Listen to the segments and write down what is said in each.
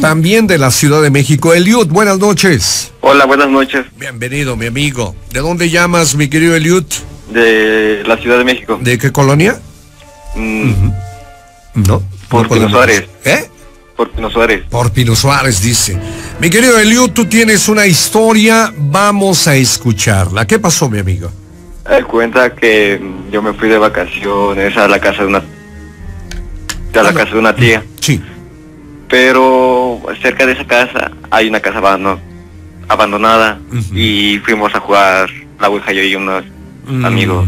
también de la Ciudad de México. Eliud, buenas noches. Hola, buenas noches. Bienvenido, mi amigo. ¿De dónde llamas, mi querido Eliud? De la Ciudad de México. ¿De qué colonia? Mm, No. Por no Pino Suárez. ¿Eh? Por Pino Suárez. Por Pino Suárez, dice. Mi querido Eliud, tú tienes una historia, vamos a escucharla. ¿Qué pasó, mi amigo? Me cuenta que yo me fui de vacaciones a la casa de una a la Ah, no. casa de una tía, Sí. Pero cerca de esa casa hay una casa abando- abandonada y fuimos a jugar la ouija yo y unos Mm, amigos.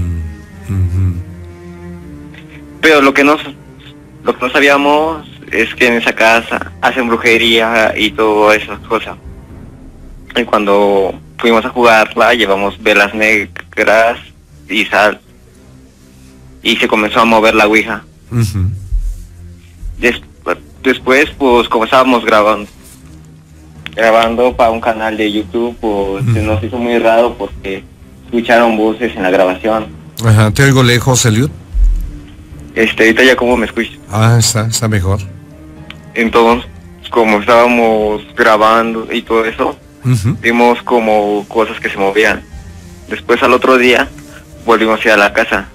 Pero lo que no lo que no sabíamos es que en esa casa hacen brujería y todo esas cosas. Y cuando fuimos a jugarla llevamos velas negras y sal. Y se comenzó a mover la ouija. Des- después, pues, como estábamos grabando, grabando para un canal de YouTube, pues se nos hizo muy raro porque escucharon voces en la grabación. Ajá, te oigo lejos, Eliud. Este, ahorita ya como me escucho. Ah, está, está mejor. Entonces, como estábamos grabando y todo eso, vimos como cosas que se movían. Después al otro día volvimos a ir a la casa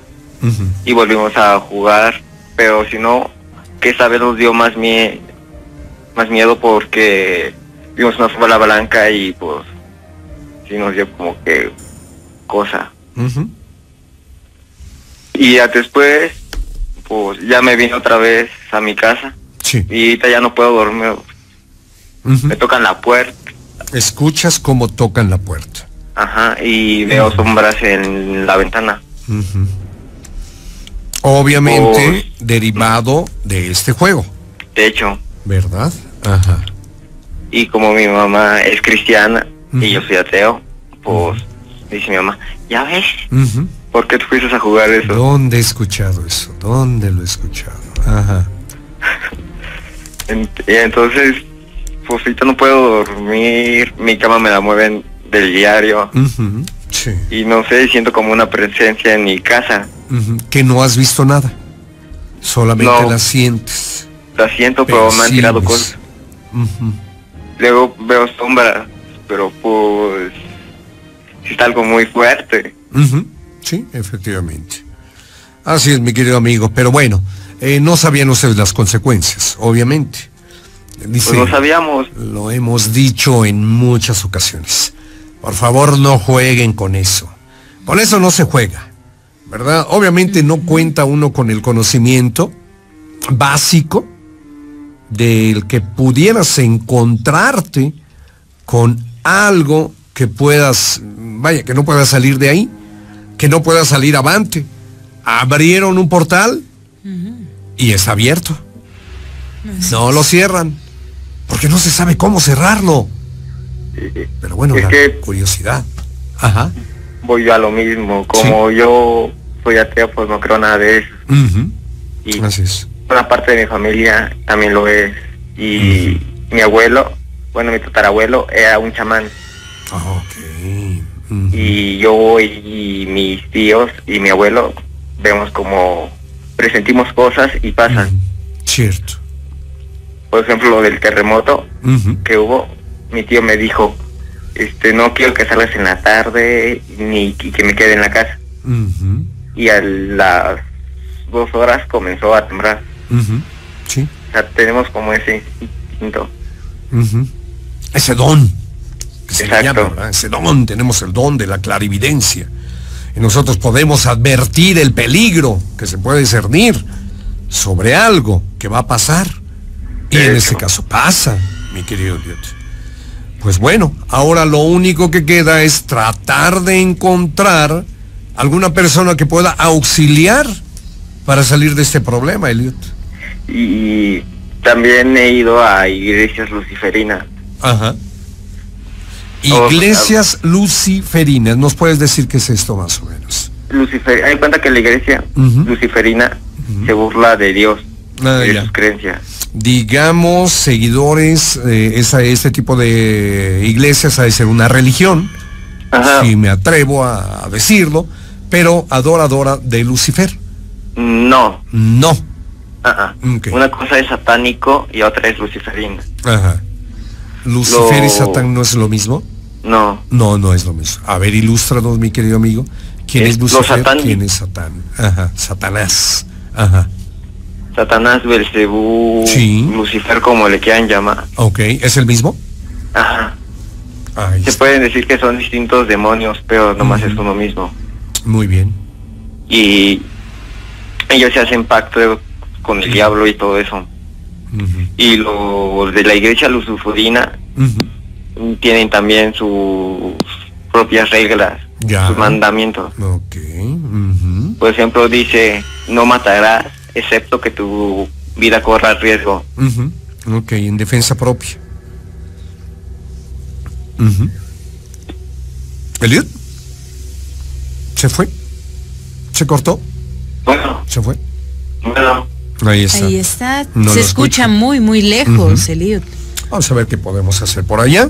y volvimos a jugar, pero si no, que esa vez nos dio más mie más miedo porque vimos una sombra blanca y pues sí nos dio como que cosa. Ujú. Y ya después, pues ya me vine otra vez a mi casa Sí. y ahorita ya no puedo dormir. Me tocan la puerta. Escuchas cómo tocan la puerta. Ajá, y veo sombras en la ventana. Ujú. Obviamente derivado de este juego, De hecho, ¿verdad? Ajá. y como mi mamá es cristiana y yo soy ateo, pues dice mi mamá, ya ves, Ujú. ¿por qué tú fuiste a jugar eso? ¿Dónde he escuchado eso? ¿Dónde lo he escuchado? Ajá. Entonces, pues ahorita no puedo dormir, mi cama me la mueven del diario Ujú. Sí. y no sé, siento como una presencia en mi casa. Que no has visto nada. Solamente No. la sientes. La siento, pero me han tirado cosas. Luego veo sombras, pero pues está algo muy fuerte. Sí, efectivamente. Así es, mi querido amigo. Pero bueno, eh, no sabían ustedes las consecuencias, obviamente. Dice, Pues no sabíamos. lo hemos dicho en muchas ocasiones. Por favor, no jueguen con eso. Con eso no se juega, ¿verdad? Obviamente no cuenta uno con el conocimiento básico del que pudieras encontrarte con algo que puedas, vaya, que no puedas salir de ahí, que no puedas salir avante. Abrieron un portal y está abierto. No lo cierran, porque no se sabe cómo cerrarlo. Pero bueno, Es la que- curiosidad. Ajá. Voy yo a lo mismo. Como yo soy ateo, pues no creo nada de eso. Y Así es. una parte de mi familia también lo es. Y mi abuelo, bueno, mi tatarabuelo era un chamán. Ah. Y yo y mis tíos y mi abuelo vemos como presentimos cosas y pasan. Cierto. Por ejemplo, lo del terremoto que hubo, mi tío me dijo, este, no quiero que salgas en la tarde ni que me quede en la casa. Y a las dos horas comenzó a temblar. Sí. O sea, tenemos como ese instinto. Ese don. que se le Exacto. llama, ¿verdad? Ese don, tenemos el don de la clarividencia. Y nosotros podemos advertir el peligro que se puede discernir sobre algo que va a pasar. Y en este caso pasa, mi querido Elliot. Pues bueno, ahora lo único que queda es tratar de encontrar alguna persona que pueda auxiliar para salir de este problema, Elliot. Y también he ido a iglesias luciferinas. Ajá. Oh, Iglesias luciferinas. ¿Nos puedes decir qué es esto más o menos? Lucifer, hay cuenta que la iglesia luciferina se burla de Dios Ah, y de ya. sus creencias. Digamos, seguidores, eh, esa, este tipo de iglesias ha de ser una religión, Ajá. si me atrevo a, a decirlo, pero adoradora de Lucifer. No, No. Ok. Una cosa es satánico y otra es luciferina. Ajá. ¿Lucifer y Satán no es lo mismo? No, No, no es lo mismo. A ver, ilústranos, mi querido amigo. ¿Quién es, Lucifer? ¿Quién es Satán? Ajá, Satanás. Ajá. Satanás, Belcebú, Sí. Lucifer, como le quieran llamar. Ok, ¿es el mismo? Ajá. Ahí Se está. pueden decir que son distintos demonios, pero nomás es uno mismo. Muy bien. Y ellos se hacen pacto con el diablo y todo eso. Y los de la iglesia lucifurina tienen también sus propias reglas, Ya. sus mandamientos. Ok. ujú. Por ejemplo, dice, no matarás, excepto que tu vida corra riesgo. Ok, en defensa propia. ¿Eliot? ¿Se fue? ¿Se cortó? Bueno, ¿Se fue? bueno, Ahí está. Ahí está. No Se escucha escucho. muy, muy lejos, Ujú. Eliud. Vamos a ver qué podemos hacer por allá.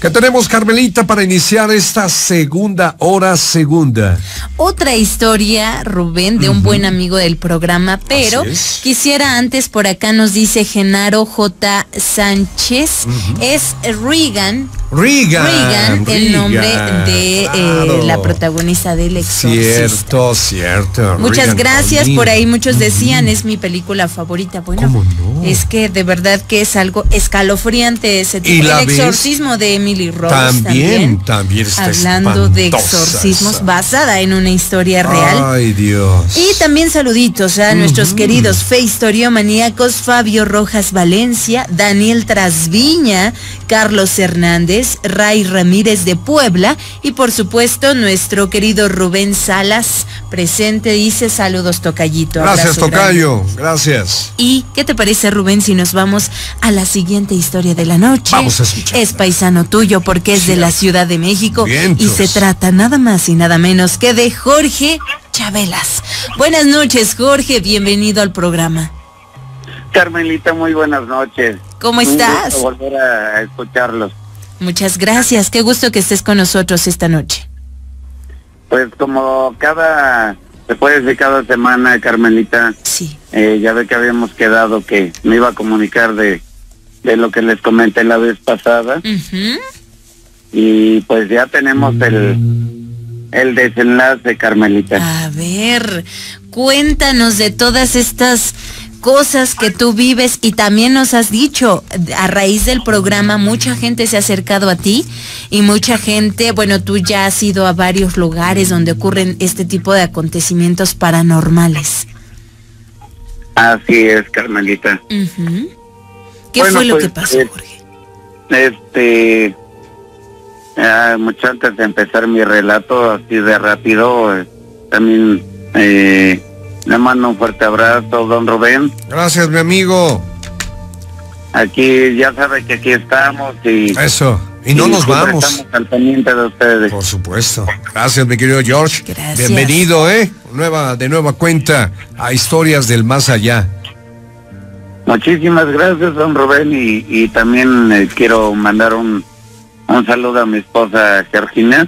¿Qué tenemos, Carmelita, para iniciar esta segunda hora segunda? Otra historia, Rubén, de un buen amigo del programa, pero quisiera antes, por acá nos dice Genaro J. Sánchez, es Regan, Regan. Regan, el nombre de eh, la protagonista del exorcista. Cierto, cierto. Muchas Regan gracias, por ahí muchos decían, es mi película favorita. Bueno, ¿Cómo no? es que de verdad que es algo escalofriante ese ¿Y tipo. la El ves? exorcismo de Emily Rose También, también está Hablando de exorcismos, esa. basada en una historia real. Ay, Dios. Y también saluditos a nuestros queridos fe historiomaníacos Fabio Rojas Valencia, Daniel Trasviña, Carlos Hernández, Ray Ramírez de Puebla y por supuesto nuestro querido Rubén Salas presente dice saludos Tocayito. Gracias, abrazo grande". Tocayo. Gracias. ¿Y qué te parece, Rubén, si nos vamos a la siguiente historia de la noche? Vamos a escucharla. Es paisano tuyo porque es de la Ciudad de México Vientos. y se trata nada más y nada menos que de Jorge Chabelas. Buenas noches, Jorge, bienvenido al programa. Carmelita, muy buenas noches. ¿Cómo Un estás? gusto volver a escucharlos. Muchas gracias, qué gusto que estés con nosotros esta noche. Pues como cada, se puede decir cada semana, Carmelita, Sí. eh, ya ve que habíamos quedado que me iba a comunicar de, de lo que les comenté la vez pasada y pues ya tenemos el, el desenlace, Carmelita. A ver, cuéntanos de todas estas cosas que tú vives y también nos has dicho, a raíz del programa mucha gente se ha acercado a ti y mucha gente, bueno, tú ya has ido a varios lugares donde ocurren este tipo de acontecimientos paranormales. Así es, Carmelita. ¿Qué Bueno, fue lo pues, que pasó, eh, Jorge? Este, ah, mucho antes de empezar mi relato, así de rápido, eh, también eh, le mando un fuerte abrazo, don Rubén. Gracias, mi amigo. Aquí ya sabe que aquí estamos y, Eso. Y no nos vamos. Estamos al pendiente de ustedes. Por supuesto. Gracias, mi querido George. Gracias. Bienvenido, ¿eh? Nueva, de nueva cuenta a Historias del Más Allá. Muchísimas gracias, don Rubén, y, y también eh, quiero mandar un, un saludo a mi esposa Georgina,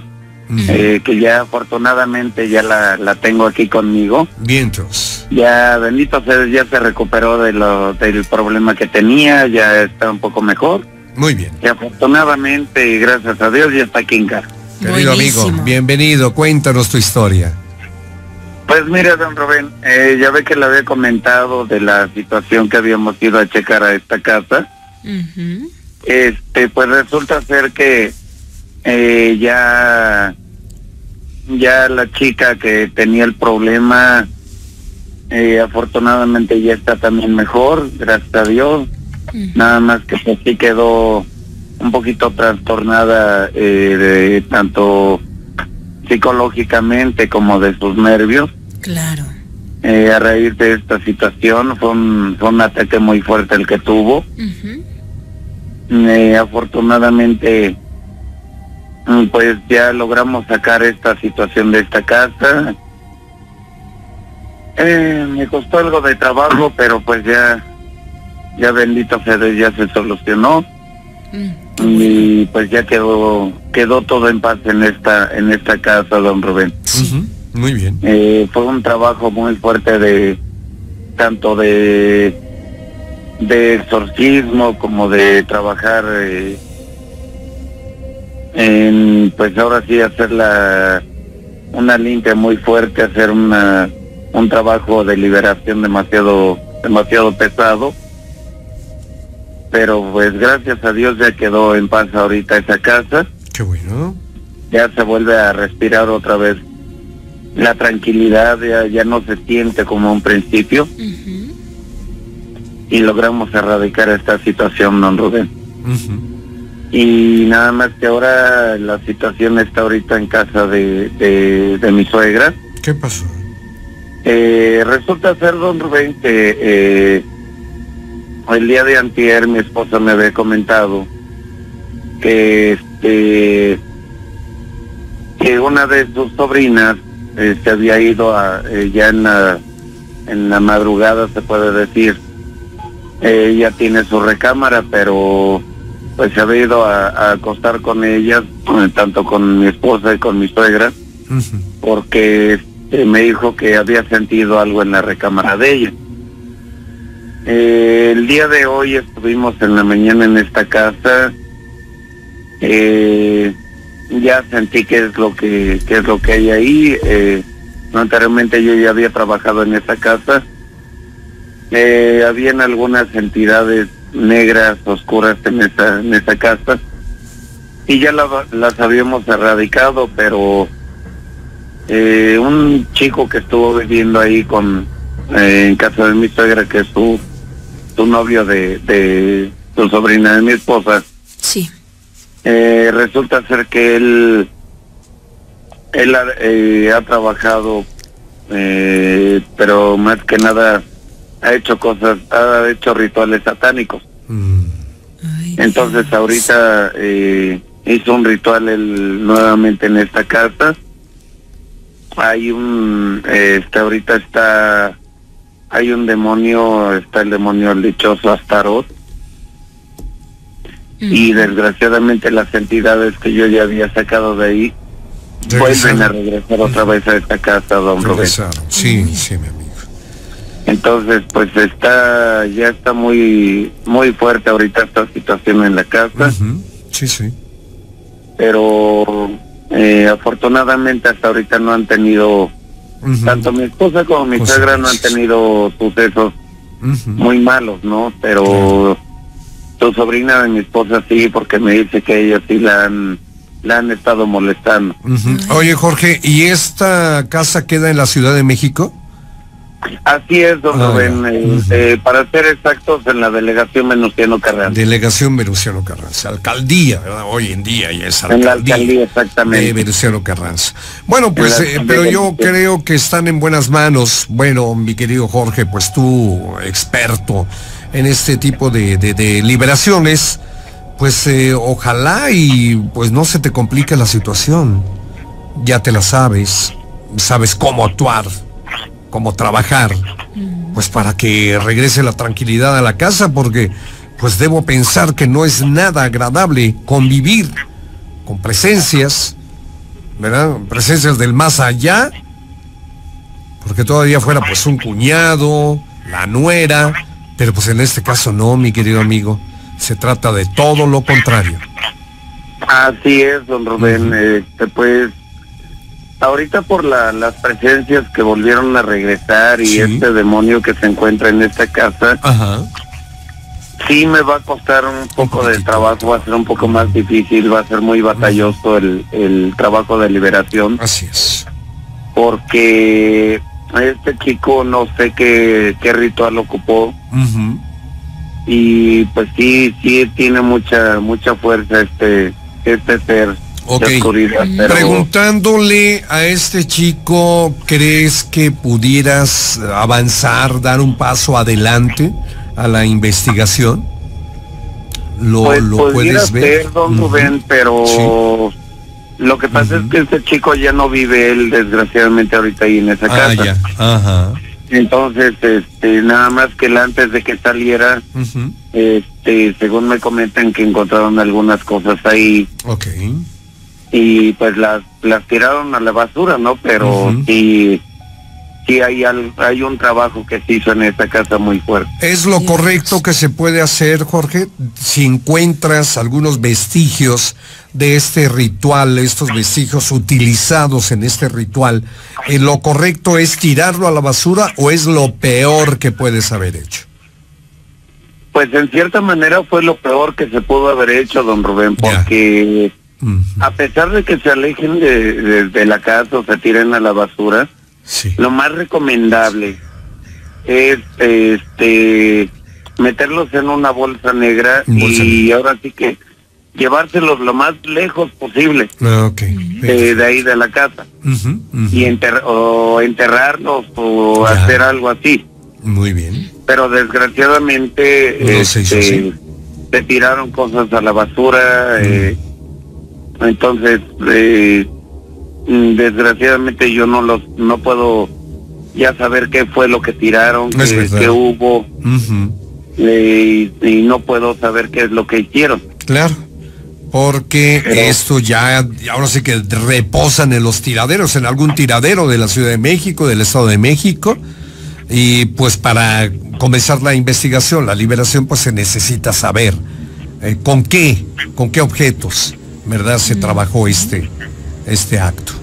eh, que ya afortunadamente ya la, la tengo aquí conmigo. Vientos. Ya Benito se, ya se recuperó de lo, del problema que tenía, ya está un poco mejor. Muy bien. Y afortunadamente, y gracias a Dios, ya está aquí en casa. Querido amigo, bienvenido. Cuéntanos tu historia. Pues mira, don Rubén, eh, ya ve que le había comentado de la situación que habíamos ido a checar a esta casa. Este, pues resulta ser que eh, ya, ya la chica que tenía el problema, eh, afortunadamente ya está también mejor, gracias a Dios. Nada más que pues sí quedó un poquito trastornada eh, de tanto psicológicamente como de sus nervios. Claro. Eh, a raíz de esta situación fue un, fue un ataque muy fuerte el que tuvo. Eh, afortunadamente, mm, pues ya logramos sacar esta situación de esta casa. Eh, me costó algo de trabajo, pero pues ya, ya bendito sea ya se solucionó bueno. Y pues ya quedó, quedó todo en paz en esta, en esta casa, don Rubén. Sí. Muy bien. Eh, fue un trabajo muy fuerte de, tanto de de exorcismo como de trabajar eh, en pues ahora sí hacer la una limpia muy fuerte hacer una un trabajo de liberación demasiado demasiado pesado pero pues gracias a Dios ya quedó en paz ahorita esa casa. Qué bueno. ya se vuelve a respirar otra vez la tranquilidad ya, ya no se siente como un principio. Y logramos erradicar esta situación don Rubén. Y nada más que ahora la situación está ahorita en casa de, de, de mi suegra. ¿Qué pasó? Eh, resulta ser, don Rubén, que eh, el día de antier mi esposa me había comentado que este que una de sus sobrinas eh, se había ido a, eh, ya en la, en la madrugada, se puede decir. Eh, ella tiene su recámara, pero pues se había ido a, a acostar con ellas, eh, tanto con mi esposa y con mi suegra porque eh, me dijo que había sentido algo en la recámara de ella. Eh, el día de hoy estuvimos en la mañana en esta casa. Eh, ya sentí qué es lo que qué es lo que hay ahí. Eh, anteriormente yo ya había trabajado en esa casa. Eh, habían algunas entidades negras oscuras en esa en esa casa y ya la- las habíamos erradicado, pero un chico que estuvo viviendo ahí con en casa de mi suegra que es su, su novio de, de su sobrina de mi esposa Sí. eh, resulta ser que él él ha, eh, ha trabajado eh, pero más que nada ha hecho cosas ha hecho rituales satánicos Mm. Ay, entonces Dios. ahorita eh, hizo un ritual él nuevamente en esta casa. Hay un, este ahorita está, hay un demonio, está el demonio el dichoso Astaroth y desgraciadamente las entidades que yo ya había sacado de ahí Regresaron. vuelven a regresar otra vez a esta casa, don Rubén. Regresaron. Sí, sí, mi amigo. Entonces, pues está, ya está muy, muy fuerte ahorita esta situación en la casa. Sí, sí. pero eh, afortunadamente hasta ahorita no han tenido, Tanto mi esposa como mi suegra no han tenido sucesos muy malos, ¿no? Pero tu sobrina de mi esposa sí, porque me dice que ella sí la han, la han estado molestando. Oye, Jorge, ¿y esta casa queda en la Ciudad de México? Así es, don Ah, Rubén. eh, eh, para ser exactos, en la delegación Venustiano Carranza. Delegación Venustiano Carranza, alcaldía, ¿verdad? Hoy en día ya es En la alcaldía. alcaldía, exactamente. De Venustiano Carranza. Bueno, pues, eh, alcaldía pero yo creo que están en buenas manos. Bueno, mi querido Jorge, pues tú, experto en este tipo de, de- de liberaciones, pues ojalá y pues no se te complique la situación. Ya te la sabes, sabes cómo actuar, cómo trabajar, pues para que regrese la tranquilidad a la casa, porque pues debo pensar que no es nada agradable convivir con presencias, ¿verdad? Presencias del más allá, porque todavía fuera pues un cuñado, la nuera, pero pues en este caso no, mi querido amigo, se trata de todo lo contrario. Así es, don Rubén. este, pues ahorita por la, las presencias que volvieron a regresar y Sí. este demonio que se encuentra en esta casa, Ajá. sí me va a costar un poco de poquitito. trabajo, va a ser un poco más difícil, va a ser muy batalloso el, el trabajo de liberación, Así es. porque este chico no sé qué, qué ritual ocupó y pues sí, sí tiene mucha, mucha fuerza este, este ser Ok. pero... Preguntándole a este chico, ¿crees que pudieras avanzar, dar un paso adelante a la investigación? ¿Lo, Pues lo puedes ver? ser, don pero lo que pasa es que este chico ya no vive él, desgraciadamente, ahorita ahí en esa Ah, casa. ya. Ajá. Entonces, este, nada más que él antes de que saliera, este, según me comentan que encontraron algunas cosas ahí Ok. Y pues las las tiraron a la basura, ¿no? Pero sí sí hay, al- hay un trabajo que se hizo en esta casa muy fuerte. ¿Es lo correcto que se puede hacer, Jorge? Si encuentras algunos vestigios de este ritual, estos vestigios utilizados en este ritual, ¿eh, ¿lo correcto es tirarlo a la basura o es lo peor que puedes haber hecho? Pues en cierta manera fue lo peor que se pudo haber hecho, don Rubén, Ya. A pesar de que se alejen de, de- de la casa o se tiren a la basura, Sí. lo más recomendable es este meterlos en una bolsa negra Bolsa y negra. ahora sí que llevárselos lo más lejos posible Ah, eh, de ahí de la casa y enter- o enterrarlos o Ya. hacer algo así Muy bien. pero desgraciadamente No se hizo este, se tiraron cosas a la basura eh, entonces eh, desgraciadamente yo no los no puedo ya saber qué fue lo que tiraron qué, qué hubo Ujú. eh, y, y no puedo saber qué es lo que hicieron. Claro, porque Pero- esto ya, ahora sí que reposan en los tiraderos, en algún tiradero de la Ciudad de México, del Estado de México, y pues para comenzar la investigación, la liberación, pues se necesita saber eh, con qué, con qué objetos, ¿verdad? Se trabajó este, este acto.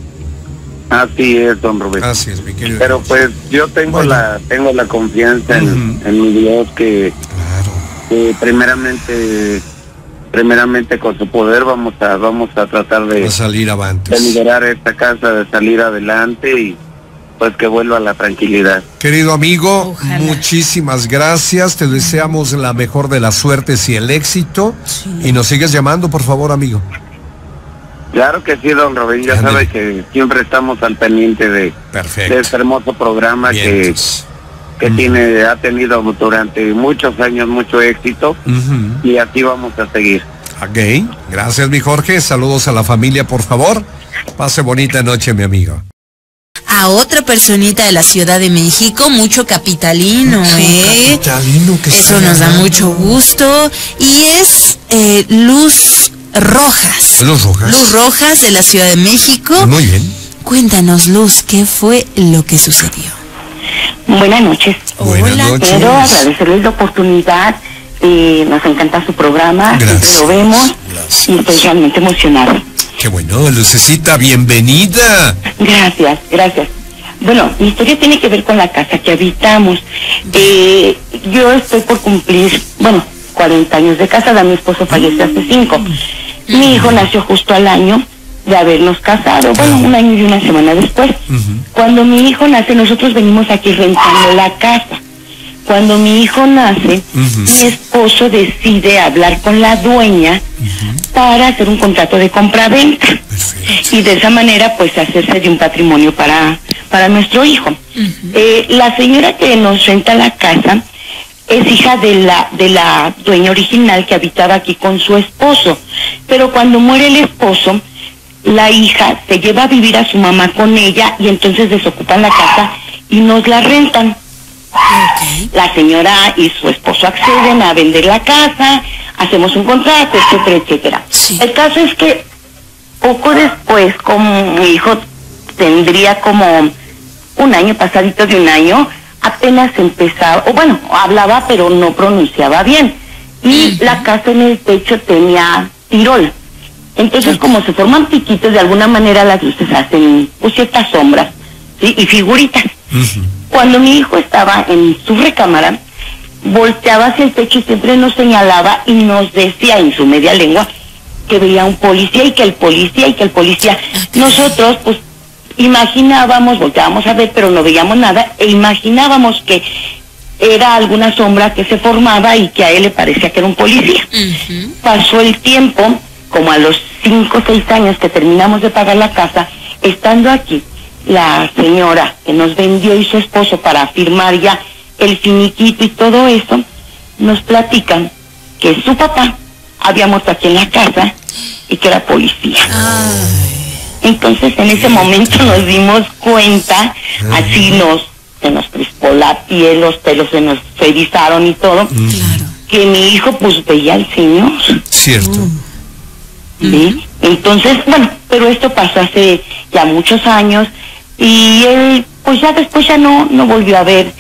así es don Rubén Así es, mi querido. pero pues yo tengo Bueno. la tengo la confianza en, en mi Dios que Claro. que primeramente primeramente con su poder vamos a vamos a tratar de, a salir de avantes. liberar esta casa de salir adelante y pues que vuelva la tranquilidad Querido amigo, Ojalá. muchísimas gracias. Te deseamos la mejor de las suertes y el éxito. Y nos sigues llamando, por favor, amigo. Claro que sí don Robin ya Ándale. sabe que siempre estamos al pendiente de, este hermoso programa que, que tiene ha tenido durante muchos años mucho éxito y así vamos a seguir Ok. Gracias, mi Jorge. Saludos a la familia, por favor. Pase bonita noche, mi amigo. A otra personita de la Ciudad de México, mucho capitalino, ¿eh? Capitalino que Eso nos da mucho gusto. Y es eh, Luz Rojas. Luz Rojas. Luz Rojas de la Ciudad de México. Muy bien. Cuéntanos, Luz, ¿qué fue lo que sucedió? Buenas noches. Buenas Hola. noches. Quiero agradecerles la oportunidad. eh, nos encanta su programa. Gracias. siempre Lo vemos. Gracias. Y estoy realmente emocionada. Qué bueno, Lucecita, bienvenida. Gracias, gracias. Bueno, mi historia tiene que ver con la casa que habitamos. Eh, yo estoy por cumplir, bueno, 40 años de casada. Mi esposo falleció hace 5. Mi hijo nació justo al año de habernos casado. Bueno, un año y una semana después. Cuando mi hijo nace, nosotros venimos aquí rentando la casa. Cuando mi hijo nace, mi esposo decide hablar con la dueña para hacer un contrato de compra-venta y de esa manera pues hacerse de un patrimonio para, para nuestro hijo. Eh, la señora que nos renta la casa es hija de la, de la dueña original que habitaba aquí con su esposo, pero cuando muere el esposo, la hija se lleva a vivir a su mamá con ella y entonces desocupan la casa y nos la rentan. La señora y su esposo acceden a vender la casa, hacemos un contrato, etcétera, etcétera. Sí. El caso es que poco después, como mi hijo tendría como un año, pasadito de un año, apenas empezaba, o bueno, hablaba pero no pronunciaba bien. Y la casa en el techo tenía tirol. Entonces, como se forman piquitos, de alguna manera las luces hacen pues, ciertas sombras ¿sí? y figuritas. Cuando mi hijo estaba en su recámara, volteaba hacia el techo y siempre nos señalaba y nos decía en su media lengua que veía un policía y que el policía y que el policía. Nosotros, pues, imaginábamos, volteábamos a ver, pero no veíamos nada e imaginábamos que era alguna sombra que se formaba y que a él le parecía que era un policía. Pasó el tiempo, como a los cinco o seis años que terminamos de pagar la casa, estando aquí, la señora que nos vendió y su esposo para firmar ya el finiquito y todo eso, nos platican que su papá había muerto aquí en la casa y que era policía. Entonces en ese momento nos dimos cuenta, así nos, se nos crispó la piel, los pelos se nos erizaron y todo, Claro. que mi hijo pues veía al Señor. Cierto. ¿sí? Entonces, bueno, pero esto pasó hace ya muchos años y él pues ya después ya no, no volvió a ver,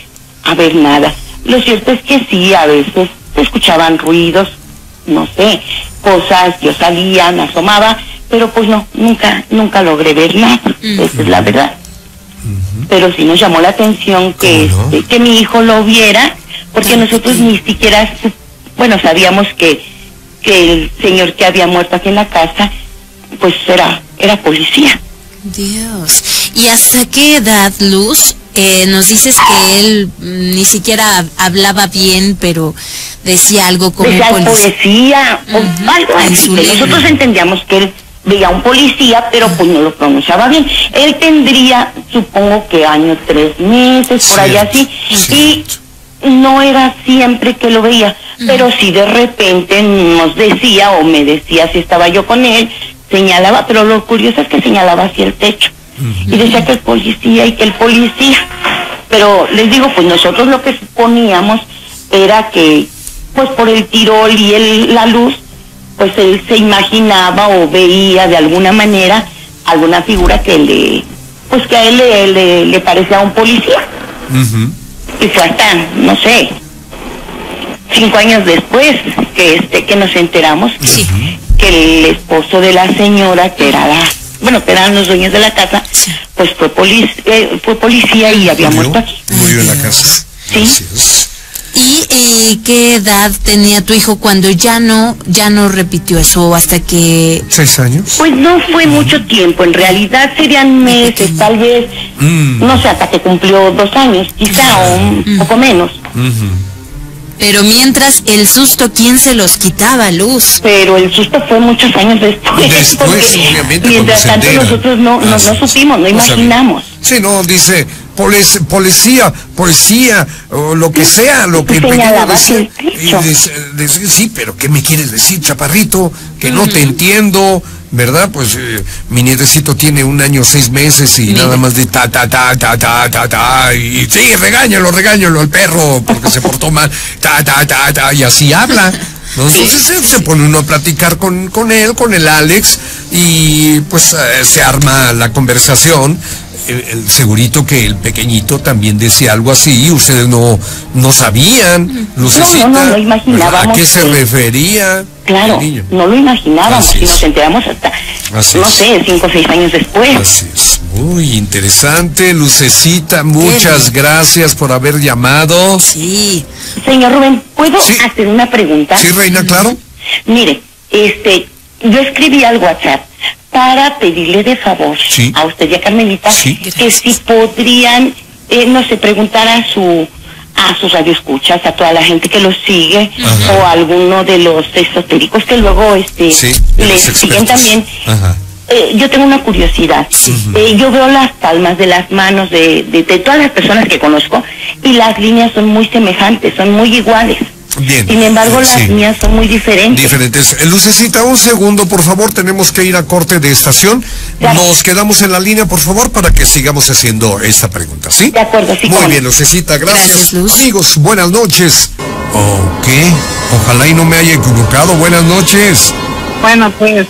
a ver nada. Lo cierto es que sí, a veces se escuchaban ruidos, no sé, cosas, yo salía, me asomaba, pero pues no, nunca, nunca logré ver nada, esa es la verdad. Pero sí nos llamó la atención que, este, que mi hijo lo viera, porque nosotros ni siquiera, bueno, sabíamos que, que el señor que había muerto aquí en la casa, pues era, era policía. Dios. ¿Y hasta qué edad, Luz? Eh, nos dices que él mm, ni siquiera hablaba bien, pero decía algo como Decía policía. policía o algo así. que nosotros entendíamos que él veía un policía, pero pues no lo pronunciaba bien. Él tendría, supongo que año, tres meses, por ahí así. Y no era siempre que lo veía, pero sí de repente nos decía o me decía si estaba yo con él, señalaba, pero lo curioso es que señalaba hacia el techo. Y decía que el policía y que el policía. Pero les digo, pues nosotros lo que suponíamos era que, pues por el tirol y el, la luz, pues él se imaginaba o veía de alguna manera alguna figura que le, pues que a él le, le, le parecía un policía. Y fue hasta, no sé, cinco años después que este que nos enteramos Sí. que el esposo de la señora, que era la, bueno, que eran los dueños de la casa, pues fue, polic- eh, fue policía y había Murió, muerto aquí. murió en la casa. Sí. ¿Y qué edad tenía tu hijo cuando ya no, ya no repitió eso o hasta que ¿Seis años? Pues no fue mucho tiempo, en realidad serían meses, tal vez, Mm. no sé, hasta que cumplió dos años, quizá, o un poco menos. Ujú. Pero mientras el susto, ¿quién se los quitaba, Luz? Pero el susto fue muchos años después. Después, porque obviamente, Mientras tanto entera. nosotros no, no, no supimos, no sabía. imaginamos. Sí, no, dice policía, policía, o lo que sea, lo que Y me decir. Y sí, pero ¿qué me quieres decir, chaparrito? Que no te entiendo, ¿verdad? Pues eh, mi nietecito tiene un año, seis meses y nada más de ta, ta, ta, ta, ta, ta, ta. Y sí, regáñalo, regáñalo al perro porque se portó mal, ta, ta, ta, ta, y así habla. ¿no? Entonces se, se pone uno a platicar con, con él, con el Alex, y pues eh, se arma la conversación. El, el segurito que el pequeñito también decía algo así, ustedes no, no sabían, Lucecita, no, no. ¿a imaginábamos qué se que- refería? Claro, no lo imaginábamos Así y nos enteramos hasta, Así no es. sé, cinco o seis años después. Así es, muy interesante, Lucecita, muchas gracias por haber llamado. Sí. Señor Rubén, ¿puedo Sí. hacer una pregunta? ¿Sí, Reina, claro? Mire, este, yo escribí al WhatsApp para pedirle de favor Sí. a usted y a Carmelita Sí. que si podrían, eh, no sé, preguntar a su a sus radioescuchas, a toda la gente que los sigue Ajá. o a alguno de los esotéricos que luego este les siguen también. Ajá. Eh, yo tengo una curiosidad. Eh, yo veo las palmas de las manos de, de, de todas las personas que conozco y las líneas son muy semejantes, son muy iguales. Bien. Sin embargo, las Sí. mías son muy diferentes. Diferentes. Eh, Lucecita, un segundo, por favor, tenemos que ir a corte de estación. Claro. Nos quedamos en la línea, por favor, para que sigamos haciendo esta pregunta, ¿sí? De acuerdo, sí, Muy bien. Lucecita, gracias. Gracias, Luz. Amigos, buenas noches. Ok, ojalá y no me haya equivocado. Buenas noches. Bueno, pues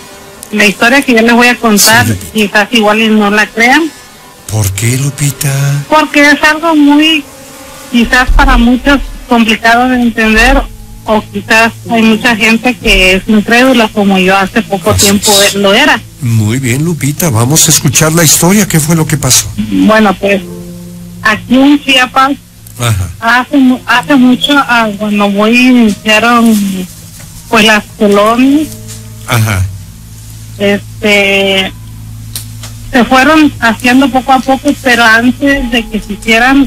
la historia que yo les voy a contar, Sí. quizás igual y no la crean, ¿Por qué, Lupita? porque es algo muy, quizás para muchos complicado de entender, o quizás hay mucha gente que es incrédula como yo hace poco Así tiempo es. lo era. Muy bien, Lupita, vamos a escuchar la historia. ¿Qué fue lo que pasó? Bueno, pues aquí en Chiapas Ajá. hace hace mucho, ah, cuando muy iniciaron pues las colonias, Ajá. este se fueron haciendo poco a poco pero antes de que se hicieran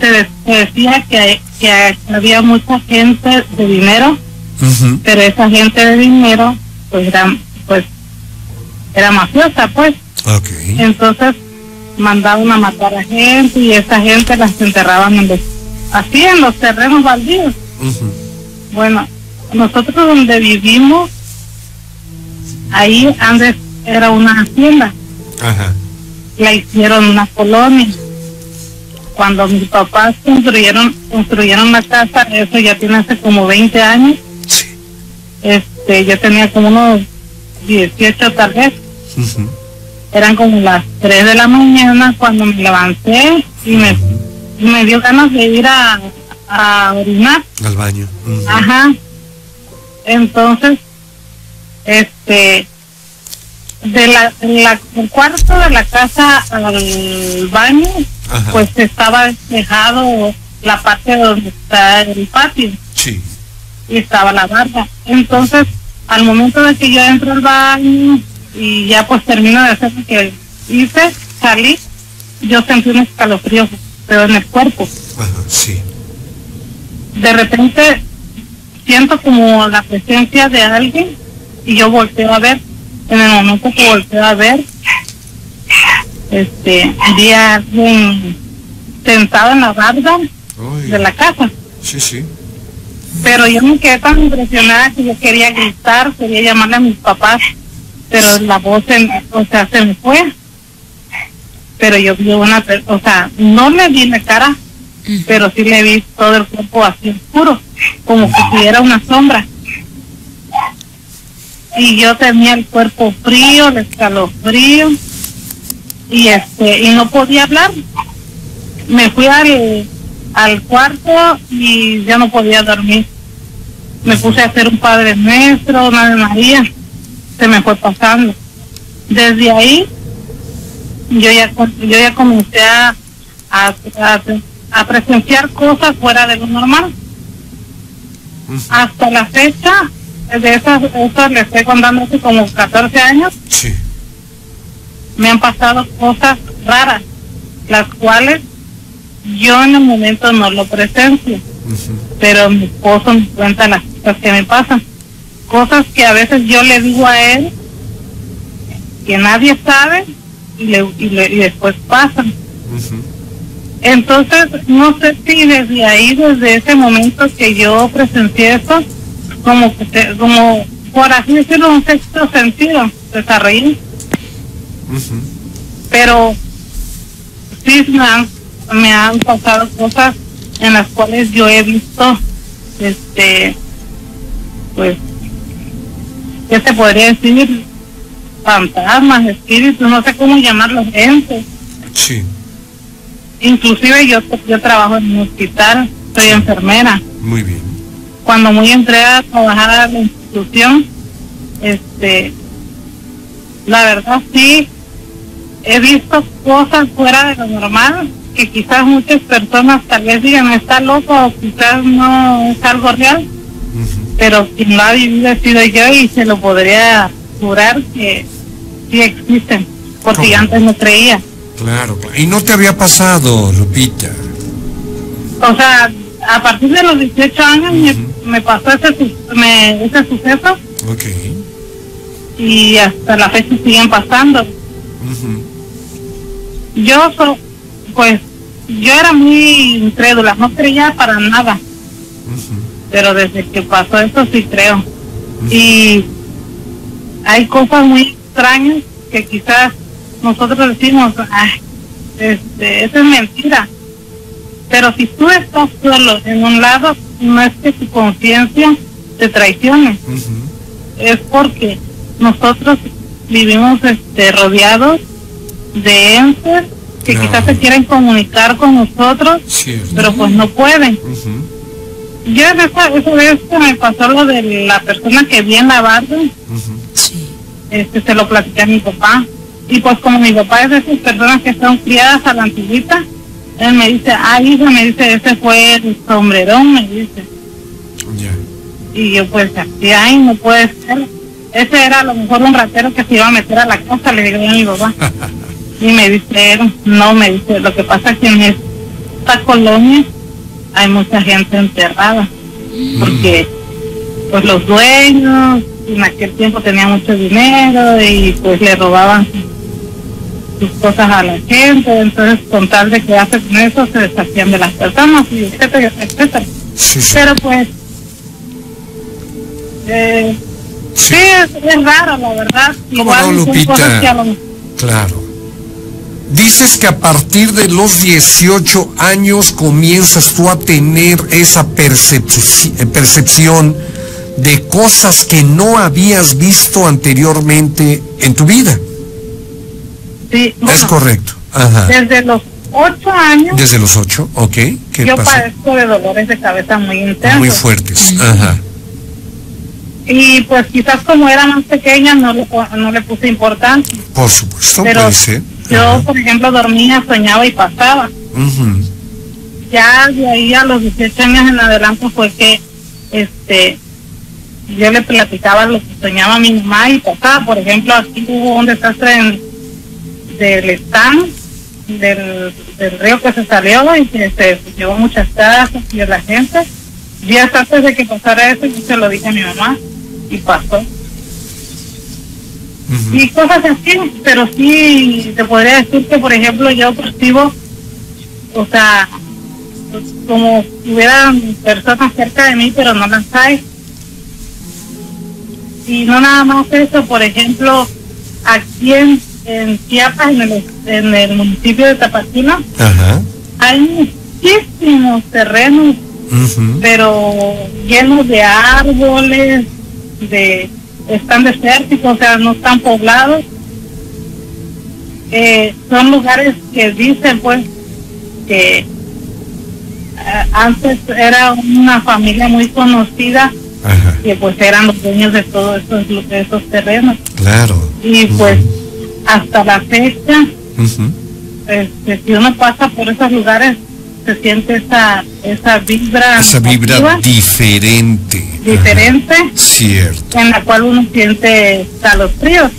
se decía que, que había mucha gente de dinero pero esa gente de dinero pues era pues era mafiosa pues. Entonces mandaban a matar a gente y esa gente las enterraban en los así en los terrenos baldíos. Bueno, nosotros donde vivimos, ahí antes era una hacienda, Ajá. la hicieron una colonia. Cuando mis papás construyeron construyeron la casa, eso ya tiene hace como 20 años, este, yo tenía como unos 18 tal vez, eran como las 3 de la mañana cuando me levanté y me, y me dio ganas de ir a, a orinar. Al baño. Ajá. Entonces, este, de la, la- del cuarto de la casa al baño, Ajá. pues estaba despejado la parte donde está el patio Sí. y estaba la barra. Entonces, al momento de que yo entro al baño y ya pues termino de hacer lo que hice, salí, yo sentí un escalofrío, pero en el cuerpo. Ajá, sí. De repente siento como la presencia de alguien y yo volteo a ver. En el momento que volteo a ver, este, vi a alguien sentado en la barda Ay, de la casa. Sí, sí. Pero yo me quedé tan impresionada que yo quería gritar, quería llamarle a mis papás, pero la voz, se, o sea, se me fue. Pero yo vi una, per- o sea, no le vi la cara, pero sí le vi todo el cuerpo así oscuro, como que si era una sombra. Y yo tenía el cuerpo frío, el escalofrío, y este, y no podía hablar. Me fui al, al cuarto y ya no podía dormir. Me puse a hacer un Padre Nuestro, una de María. Se me fue pasando. Desde ahí, yo ya, yo ya comencé a, a, a, a presenciar cosas fuera de lo normal. Hasta la fecha, de esas, esas le estoy contando hace como 14 años, Sí. Me han pasado cosas raras, las cuales yo en el momento no lo presencio pero mi esposo me cuenta las cosas que me pasan. Cosas que a veces yo le digo a él que nadie sabe y, le, y, le- y después pasan. Entonces, no sé si desde ahí, desde ese momento que yo presencié eso, como como por así decirlo, un sexto sentido desarrollé, Ujú. pero sí me han, me han pasado cosas en las cuales yo he visto, este, pues, ¿qué se podría decir? Fantasmas, espíritus, no sé cómo llamarlos, entes. Sí. Inclusive yo, yo trabajo en un hospital, soy enfermera. Muy bien. Cuando muy entré a trabajar a la institución, este, la verdad sí, he visto cosas fuera de lo normal que quizás muchas personas tal vez digan está loco o quizás no es algo real, pero quien lo ha vivido he sido yo y se lo podría jurar que sí existen, porque ¿Cómo? yo antes no creía. Claro, claro. Y no te había pasado, Lupita. O sea, a partir de los 18 años me- me, pasó ese, me- ese suceso Ok. y hasta la fecha siguen pasando. Yo, so- pues, yo era muy incrédula, no creía para nada, pero desde que pasó eso sí creo. Y hay cosas muy extrañas que quizás nosotros decimos, "Ay, este, eso es mentira. Pero si tú estás solo en un lado, no es que tu conciencia te traicione, es porque nosotros vivimos este, rodeados de entes que quizás se quieren comunicar con nosotros, Cierto. pero pues no pueden. Ujú. Yo esa, esa vez que me pasó lo de la persona que vi en la barra. Sí. este, se lo platiqué a mi papá. Y pues como mi papá es de esas personas que son criadas a la antigüita, él me dice, ah, hija, me dice, ese fue el sombrerón, me dice. Y yo pues así, ay, no puede ser. Ese era a lo mejor un ratero que se iba a meter a la casa, le digo yo a mi papá. Y me dice no, me dice, lo que pasa es que en esta colonia hay mucha gente enterrada. Porque pues los dueños en aquel tiempo tenían mucho dinero y pues le robaban sus cosas a la gente. Entonces con tal de quedarse con eso se deshacían de las personas y etcétera, etcétera. Sí, sí. Pero pues, eh, Sí. es, raro, la verdad. ¿Cómo Igual no, Lupita? cosas que a lo- Claro. Dices que a partir de los 18 años comienzas tú a tener esa percepci- eh, percepción de cosas que no habías visto anteriormente en tu vida. Sí, Es correcto. Ajá. Desde los ocho años Desde los ocho, ok. ¿Qué yo pasó? padezco de dolores de cabeza muy intensos. Muy fuertes. Ajá. Y pues quizás como era más pequeña no le, no le puse importancia. Por supuesto, Pero puede ser. yo, Ajá. por ejemplo, dormía, soñaba y pasaba. Ya de ahí a los 18 años en adelante fue que este yo le platicaba lo que soñaba a mi mamá y pasaba. Por ejemplo, aquí hubo un desastre en, del stand, del, del río que se salió y que se llevó muchas casas y la gente. Días antes de que pasara eso, yo se lo dije a mi mamá y pasó. Y cosas así, pero sí te podría decir que, por ejemplo, yo percibo, o sea, como si hubieran personas cerca de mí, pero no las hay. Y no nada más eso, por ejemplo, aquí en, en Chiapas, en el, en el municipio de Tapachula, Ajá. hay muchísimos terrenos pero llenos de árboles, de están desérticos, o sea, no están poblados. Eh, son lugares que dicen, pues, que eh, antes era una familia muy conocida Ajá. que pues eran los dueños de todos esos, de esos terrenos. Claro. Y pues hasta la fecha, este, si uno pasa por esos lugares, se siente esa, esa vibra, Esa vibra negativa, diferente. diferente Ajá. Cierto. en la cual uno siente escalofríos.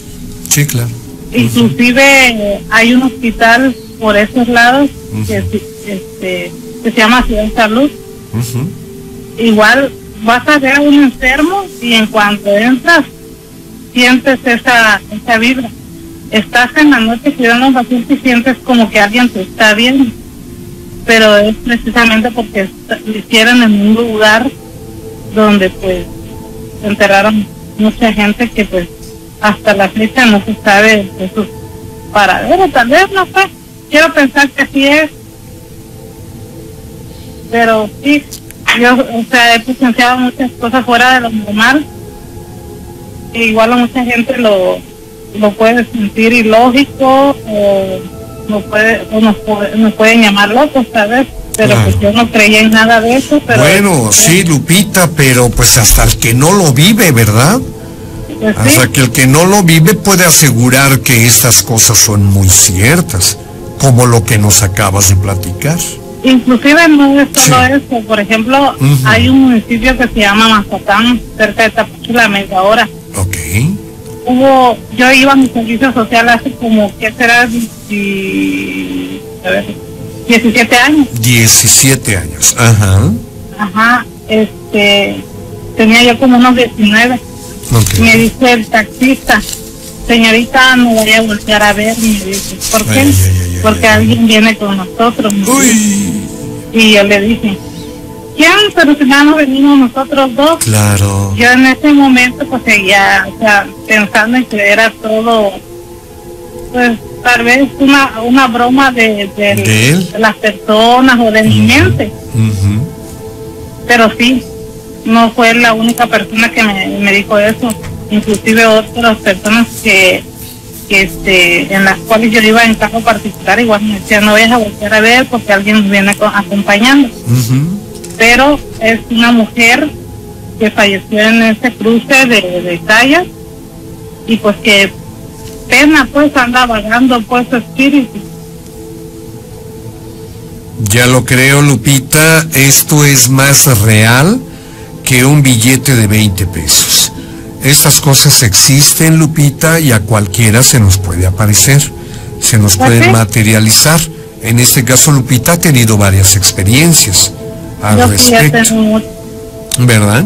Sí, claro. Inclusive eh, hay un hospital por esos lados que, este, que se llama Ciudad Salud. Igual vas a ver a un enfermo y en cuanto entras sientes esa, esa vibra. Estás en la noche cuidando a un paciente y sientes como que alguien te está viendo. Pero es precisamente porque lo hicieron en un lugar donde pues enterraron mucha gente que pues hasta la fecha no se sabe de sus tal vez, no sé. Quiero pensar que así es. Pero sí, yo, o sea, he presenciado muchas cosas fuera de lo normal. E igual a mucha gente lo, lo puede sentir ilógico o, no puede, o nos, puede- nos pueden llamar locos, ¿sabes? Pero Claro. pues yo no creía en nada de eso. Pero Bueno, sí, Lupita, pero pues hasta el que no lo vive, ¿verdad? pues, sí. Hasta que el que no lo vive puede asegurar que estas cosas son muy ciertas, como lo que nos acabas de platicar. Inclusive no es solo Sí. eso, por ejemplo, hay un municipio que se llama Mazatán, cerca de Tapachula, media hora. Ok. Hubo, yo iba a mi servicio social hace como, ¿qué será? Dieci- a ver, 17 años. 17 años. Ajá. Ajá, este, tenía yo como unos 19. Ok. Me dice el taxista, señorita, no voy a voltear a ver, me dice, ¿por qué? Ay, ay, ay, ay, Porque alguien viene con nosotros. Uy. Y yo le dije, ¿quién? Pero si nada más venimos nosotros dos. Claro. Yo en ese momento pues seguía, o sea, pensando en que era todo, pues tal vez una, una broma de, de- ¿De él? de las personas o de mi mente. Pero sí, no fue la única persona que me, me dijo eso. Inclusive otras personas que, este, en las cuales yo iba en carro particular, igual me decían, no vayas a volver a ver porque alguien nos viene aco- acompañando. Pero es una mujer que falleció en ese cruce de, de calles y pues que pena pues anda vagando pues su espíritu. Ya lo creo, Lupita, esto es más real que un billete de 20 pesos. Estas cosas existen, Lupita, y a cualquiera se nos puede aparecer, se nos puede materializar. En este caso, Lupita ha tenido varias experiencias al Yo respecto. mucho. ¿Verdad?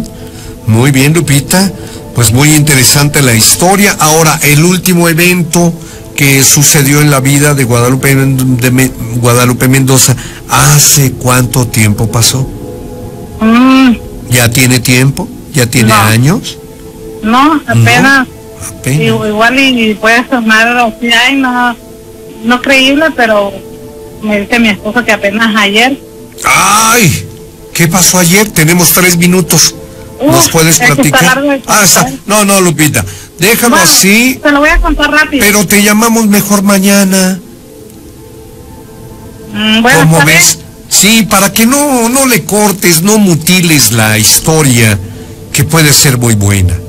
Muy bien, Lupita. Pues muy interesante la historia. Ahora, el último evento que sucedió en la vida de Guadalupe, de Guadalupe Mendoza, ¿hace cuánto tiempo pasó? Mm, ¿Ya tiene tiempo? ¿Ya tiene No. años? no, apenas, igual y, puede sonar así, ay no, no creíble, pero me dice mi esposo que apenas ayer. ¡Ay! ¿Qué pasó ayer? Tenemos tres minutos. ¿Nos Uf, puedes platicar? Ah, está. No, no, Lupita. Déjalo Bueno, así, Te lo voy a contar rápido. pero te llamamos mejor mañana. Mm, bueno, ¿Cómo ves? Sí, para que no, no le cortes, no mutiles la historia, que puede ser muy buena. bien.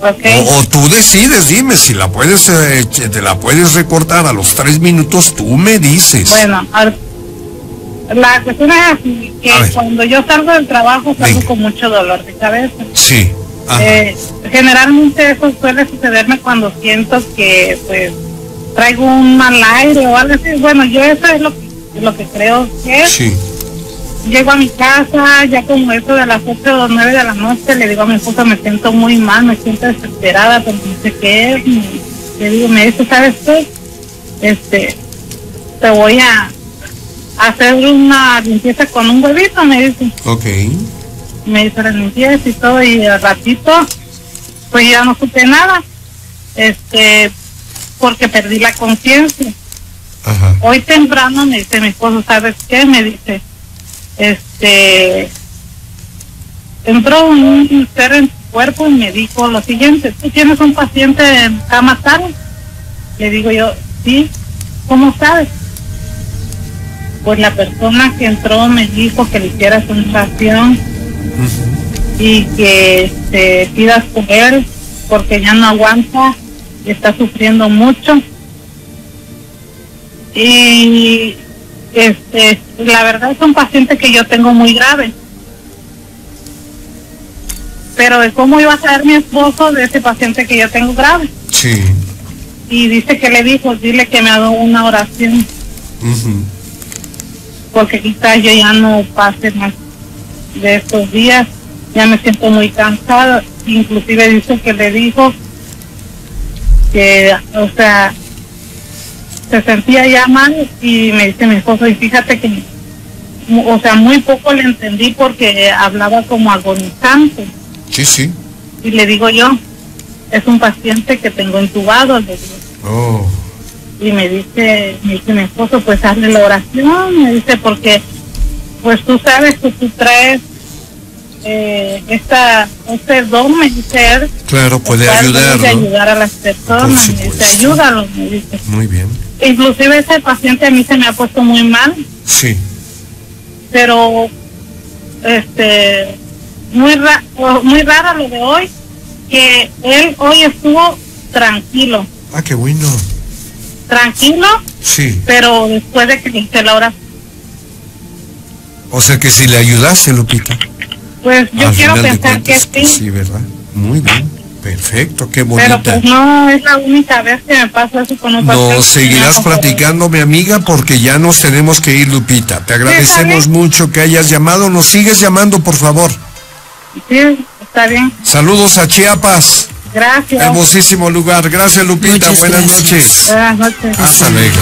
Ok. O, o tú decides, dime, si la puedes, eh, te la puedes recortar a los tres minutos, tú me dices. Bueno, a- la cuestión es así, que cuando yo salgo del trabajo salgo Venga. con mucho dolor de cabeza. Sí. Eh, generalmente eso suele sucederme cuando siento que pues traigo un mal aire o algo así. Bueno, yo eso es lo que, lo que creo que es. sí. Llego a mi casa, ya como eso de las 8 o 9 de la noche, le digo a mi esposa, me siento muy mal, me siento desesperada, pero no sé qué es. Y le digo, me dice, ¿sabes qué? Este, te voy a hacer una limpieza con un huevito, me dice. Ok. Me hizo la limpieza y todo, y al ratito, pues ya no supe nada. Este, porque perdí la conciencia Ajá. hoy temprano me dice mi esposo, ¿sabes qué? Me dice, este, entró un ser en tu cuerpo y me dijo lo siguiente, ¿tú tienes un paciente en cama tal? Le digo yo, sí, ¿cómo sabes? Pues la persona que entró me dijo que le hicieras una oración y que este, pidas por él porque ya no aguanta y está sufriendo mucho. Y este la verdad es un paciente que yo tengo muy grave. Pero de cómo iba a saber mi esposo de ese paciente que yo tengo grave. Sí. y dice que le dijo dile que me haga una oración. Ujú. Porque quizás yo ya no pase más de estos días ya me siento muy cansada inclusive dice que le dijo que o sea se sentía ya mal y me dice mi esposo y fíjate que o sea muy poco le entendí porque hablaba como agonizante Sí, sí. y le digo yo es un paciente que tengo entubado le digo Oh. Y me dice, me dice mi esposo, pues hazle la oración, me dice, porque pues tú sabes que tú traes eh, esta, este don, me dice él, Claro, puede ayudar, ¿no? ayudar a las personas, me dice, ayúdalo, me dice. Muy bien. Inclusive ese paciente a mí se me ha puesto muy mal, Sí. pero este muy ra muy raro lo de hoy, que él hoy estuvo tranquilo, Ah, qué bueno. Tranquilo, Sí. pero después de que hice la oración O sea que si le ayudaste, Lupita. Pues yo Al quiero pensar que cuentas, pues sí, Sí, ¿verdad? Muy bien. Perfecto, qué pero bonita. pues no es la única vez que me pasa eso con un seguirás No, pero- platicando, mi amiga, porque ya nos tenemos que ir, Lupita. Te agradecemos mucho que hayas llamado. Nos sigues llamando, por favor. Sí, está bien. Saludos a Chiapas. Gracias. Hermosísimo lugar. Gracias, Lupita. Muchas Buenas gracias. noches. Buenas noches. Hasta luego.